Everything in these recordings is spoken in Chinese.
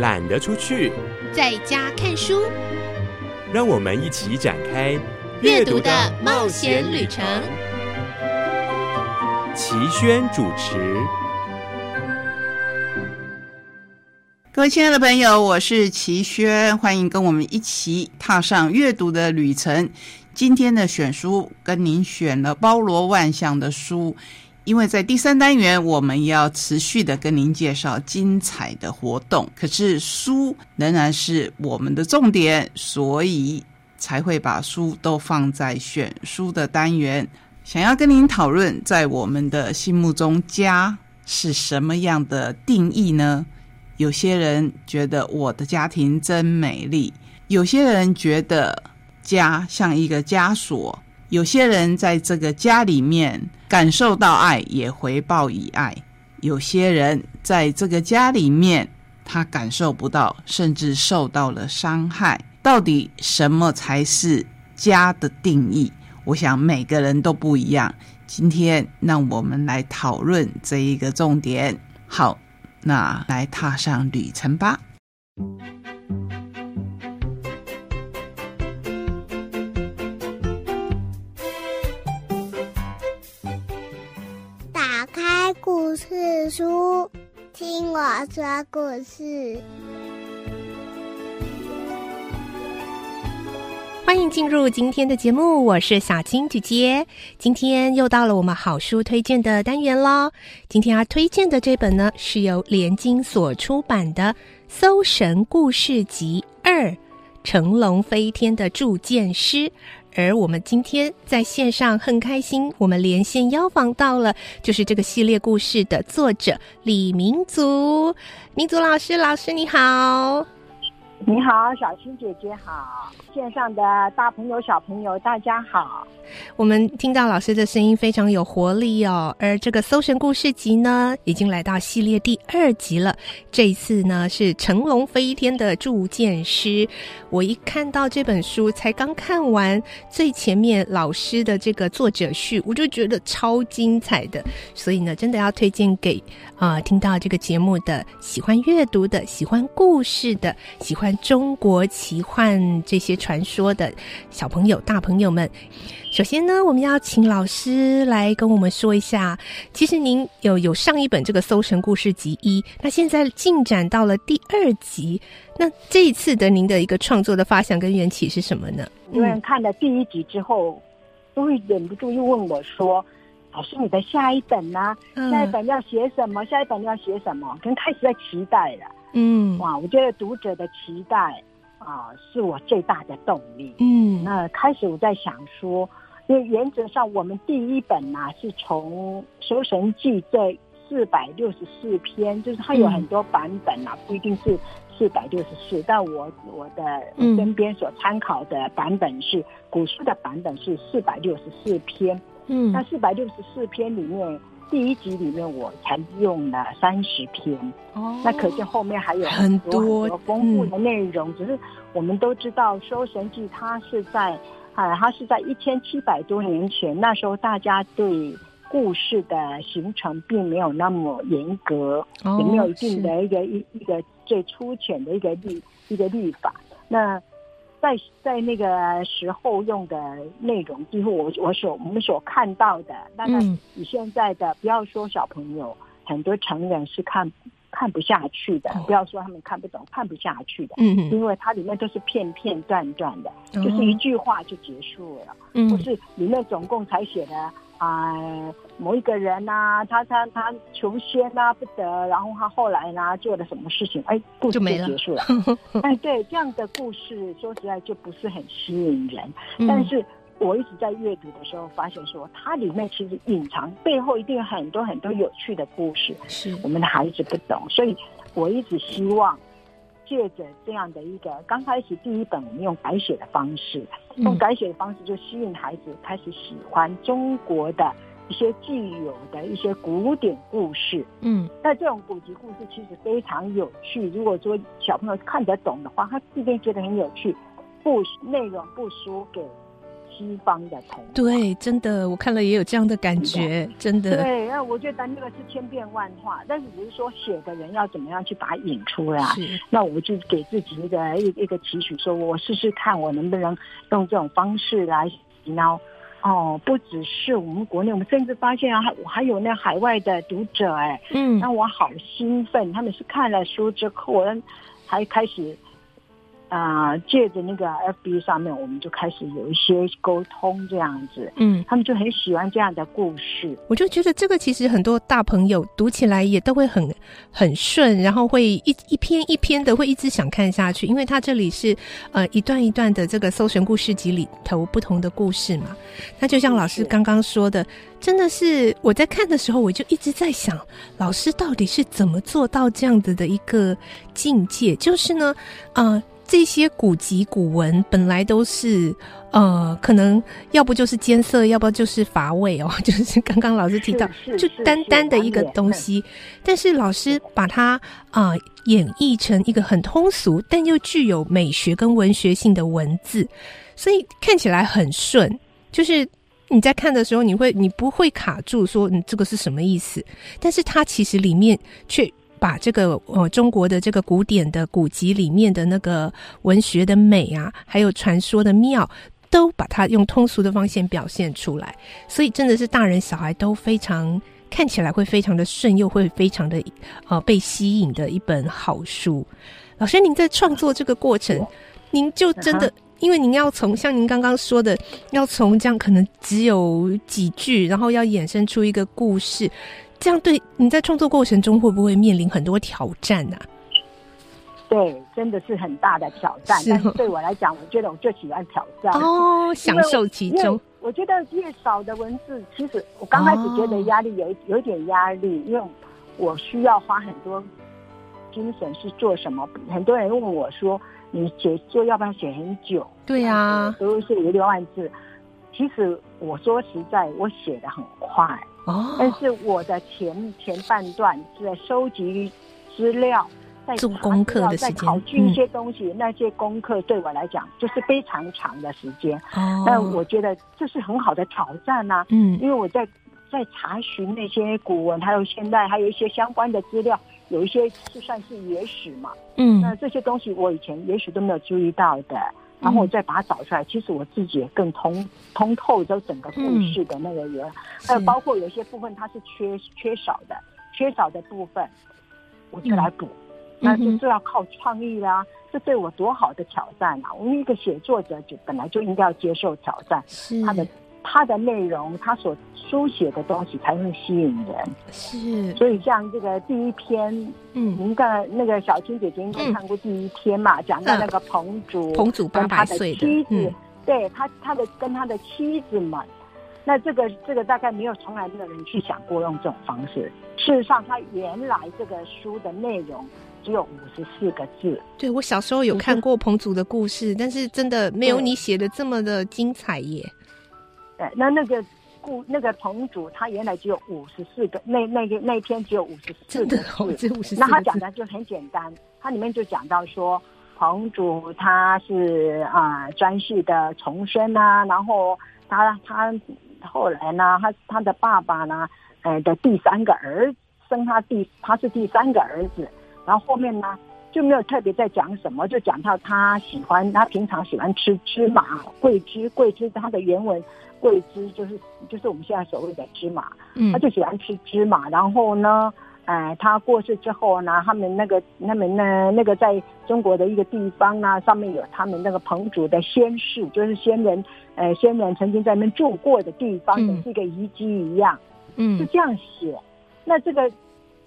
懒得出去，在家看书。让我们一起展开阅读的冒险旅程。齐轩主持。各位亲爱的朋友，我是齐轩，欢迎跟我们一起踏上阅读的旅程。今天的选书跟您选了包罗万象的书。因为在第三单元，我们要持续的跟您介绍精彩的活动，可是书仍然是我们的重点，所以才会把书都放在选书的单元。想要跟您讨论，在我们的心目中，家是什么样的定义呢？有些人觉得我的家庭真美丽，有些人觉得家像一个枷锁，有些人在这个家里面。感受到爱，也回报以爱。有些人在这个家里面，他感受不到，甚至受到了伤害。到底什么才是家的定义？我想每个人都不一样。今天让我们来讨论这一个重点。好，那来踏上旅程吧。打开故事书，听我说故事。欢迎进入今天的节目，我是小青姐姐。今天又到了我们好书推荐的单元喽。今天要推荐的这本呢，是由联经所出版的《搜神故事集二：乘龙飞天的铸剑师》。而我们今天在线上很开心，我们连线邀访到了，就是这个系列故事的作者李明祖，明祖老师，老师你好。你好，小青姐姐好，线上的大朋友小朋友大家好。我们听到老师的声音非常有活力哦。而这个《搜神故事集》呢，已经来到系列第二集了。这一次呢是成龙飞天的铸剑师。我一看到这本书，才刚看完最前面老师的这个作者序，我就觉得超精彩的。所以呢，真的要推荐给啊听到这个节目的喜欢阅读的、喜欢故事的、喜欢。中国奇幻这些传说的小朋友、大朋友们，首先呢，我们要请老师来跟我们说一下。其实您有有上一本这个《搜神故事集一》，那现在进展到了第二集。那这一次的您的一个创作的发想跟缘起是什么呢？因为看了第一集之后，都会忍不住又问我说：“老师，你的下一本呢？下一本要写什么？下一本要写什么？”跟开始在期待了。嗯，哇，我觉得读者的期待啊，是我最大的动力。嗯，那开始我在想说，因为原则上我们第一本呢是从《搜神记》这四百六十四篇，就是它有很多版本啊，不一定是四百六十四，但我我的身边所参考的版本是古书的版本是四百六十四篇。嗯，那四百六十四篇里面。第一集里面我才用了三十篇，哦，那可见后面还有很多很多丰富的内容。只是我们都知道《搜神记》它是在啊，它是在一千七百多年前，那时候大家对故事的形成并没有那么严格，也没有一定的一个一一个最粗浅的一个律一个律法。那在在那个时候用的内容，几乎我我所我们所看到的，那个你现在的不要说小朋友，很多成人是看看不下去的，不要说他们看不懂，看不下去的，嗯因为它里面都是片片段段的，就是一句话就结束了，嗯，不是里面总共才写的。啊，某一个人呐，他他他求仙呐不得，然后他后来呢做了什么事情？哎，故事就结束了。哎，对，这样的故事说实在就不是很吸引人。但是我一直在阅读的时候发现，说它里面其实隐藏背后一定有很多很多有趣的故事，是我们的孩子不懂，所以我一直希望。借着这样的一个刚开始第一本，我们用改写的方式，用改写的方式就吸引孩子开始喜欢中国的一些既有的一些古典故事。嗯，那这种古籍故事其实非常有趣。如果说小朋友看得懂的话，他自定觉得很有趣，不内容不输给西方的童话。对，真的，我看了也有这样的感觉，真的。对，那我觉得那个是千变万化，但是只是说写的人要怎么样去把它引出来。那我就给自己一个一一个期许，说我试试看，我能不能用这种方式来洗脑哦，不只是我们国内，我们甚至发现啊，还还有那海外的读者哎，嗯，那我好兴奋，他们是看了书之后，还开始。啊，借着那个 FB 上面，我们就开始有一些沟通，这样子，嗯，他们就很喜欢这样的故事。我就觉得这个其实很多大朋友读起来也都会很很顺，然后会一一篇一篇的会一直想看下去，因为它这里是呃一段一段的这个搜神故事集里头不同的故事嘛。那就像老师刚刚说的，真的是我在看的时候，我就一直在想，老师到底是怎么做到这样子的一个境界？就是呢，呃。这些古籍古文本来都是，呃，可能要不就是艰涩，要不就是乏味哦。就是刚刚老师提到，就单单的一个东西，但是老师把它啊演绎成一个很通俗，但又具有美学跟文学性的文字，所以看起来很顺。就是你在看的时候，你会你不会卡住，说你这个是什么意思？但是它其实里面却。把这个呃中国的这个古典的古籍里面的那个文学的美啊，还有传说的妙，都把它用通俗的方式表现出来，所以真的是大人小孩都非常看起来会非常的顺，又会非常的呃被吸引的一本好书。老师，您在创作这个过程，您就真的因为您要从像您刚刚说的，要从这样可能只有几句，然后要衍生出一个故事。这样对你在创作过程中会不会面临很多挑战呢？对，真的是很大的挑战。但是对我来讲，我觉得我就喜欢挑战哦，享受其中。我觉得越少的文字，其实我刚开始觉得压力有有点压力，因为我需要花很多精神是做什么。很多人问我说：“你写作要不要写很久？”对呀，都是五六万字。其实我说实在，我写的很快。哦，但是我的前前半段是在收集资料，在做功课的在考据一些东西，那些功课对我来讲就是非常长的时间。哦，但我觉得这是很好的挑战呐。嗯，因为我在在查询那些古文，还有现代，还有一些相关的资料，有一些是算是野史嘛。嗯，那这些东西我以前也许都没有注意到的。然后我再把它找出来，其实我自己也更通通透这整个故事的那个人，还有包括有些部分它是缺缺少的，缺少的部分，我就来补，那就是要靠创意啦。这对我多好的挑战啊！我们一个写作者就本来就应该要接受挑战，他的。它的内容，它所书写的东西才会吸引人。是，所以像这个第一篇，嗯，您刚才那个小青姐姐应该看过第一篇嘛，讲到那个彭祖，彭祖八百岁的妻子，对他他的跟他的妻子们，那这个这个大概没有从来没有人去想过用这种方式。事实上，他原来这个书的内容只有五十四个字。对我小时候有看过彭祖的故事，但是真的没有你写的这么的精彩耶。对，那那个故那个彭祖，他原来只有五十四个，那那个那篇只有五十四个字，那他讲的就很简单，他里面就讲到说，彭祖他是啊专系的重生啊，然后他他后来呢，他他的爸爸呢，呃的第三个儿生他第他是第三个儿子，然后后面呢就没有特别在讲什么，就讲到他喜欢他平常喜欢吃芝麻桂枝桂枝，他的原文。桂枝就是就是我们现在所谓的芝麻，嗯他就喜欢吃芝麻。然后呢，哎，他过世之后呢，他们那个他们呢那个在中国的一个地方呢，上面有他们那个彭祖的先世，就是先人，呃，先人曾经在那边住过的地方，也是一个遗迹一样，嗯，是这样写。那这个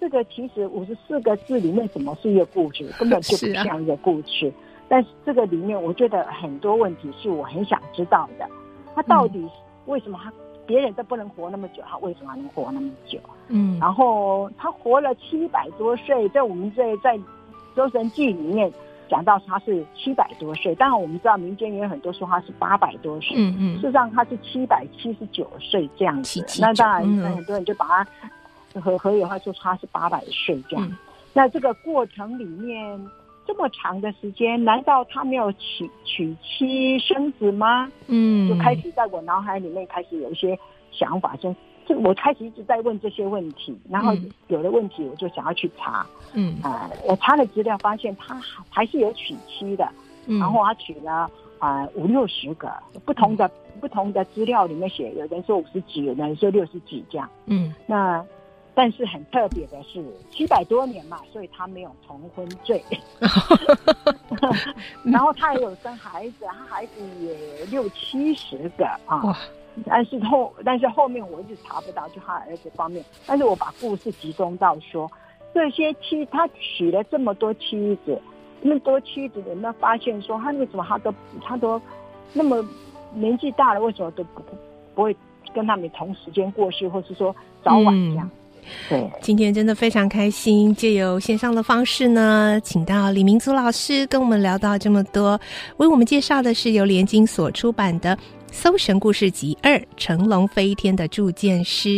这个其实五十四个字里面，怎么是一个故事？根本就不像一个故事。但是这个里面，我觉得很多问题是我很想知道的，他到底。为什么他别人都不能活那么久，他为什么能活那么久？嗯，然后他活了七百多岁，在我们这在《周神记》里面讲到他是七百多岁，当然我们知道民间也有很多说他是八百多岁，嗯嗯，事实上他是七百七十九岁这样子。那当然，那很多人就把他和和有话说他是八百岁这样。那这个过程里面，这么长的时间，难道他没有娶娶妻生子吗？嗯，就开始在我脑海里面开始有一些想法，就就我开始一直在问这些问题，然后有了问题我就想要去查，嗯。啊，我查了资料发现他还是有娶妻的，然后他娶了啊五六十个不同的不同的资料里面写，有人说五十几，有人说六十几这样，嗯，那。但是很特别的是，七百多年嘛，所以他没有重婚罪。然后他也有生孩子，他孩子也六七十个啊。但是后，但是后面我一直查不到，就他儿子方面。但是我把故事集中到说，这些妻他娶了这么多妻子，那么多妻子，有没有发现说他为什么他都他都那么年纪大了，为什么都不不会跟他们同时间过去，或是说早晚这样？对，今天真的非常开心，借由线上的方式呢，请到李明祖老师跟我们聊到这么多，为我们介绍的是由联经所出版的。《搜神故事集二：乘龙飞天的铸剑师》，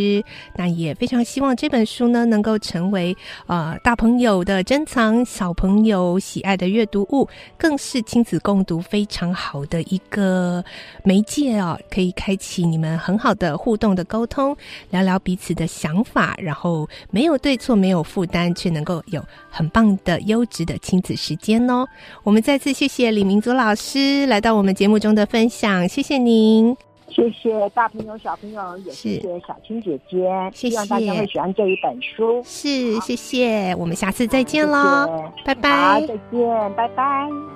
那也非常希望这本书呢能够成为呃大朋友的珍藏，小朋友喜爱的阅读物，更是亲子共读非常好的一个媒介哦，可以开启你们很好的互动的沟通，聊聊彼此的想法，然后没有对错，没有负担，却能够有很棒的优质的亲子时间哦。我们再次谢谢李明祖老师来到我们节目中的分享，谢谢你。谢谢大朋友、小朋友，也谢谢小青姐姐。谢谢，希望大家会喜欢这一本书。是，谢谢，我们下次再见喽，拜拜。再见，拜拜。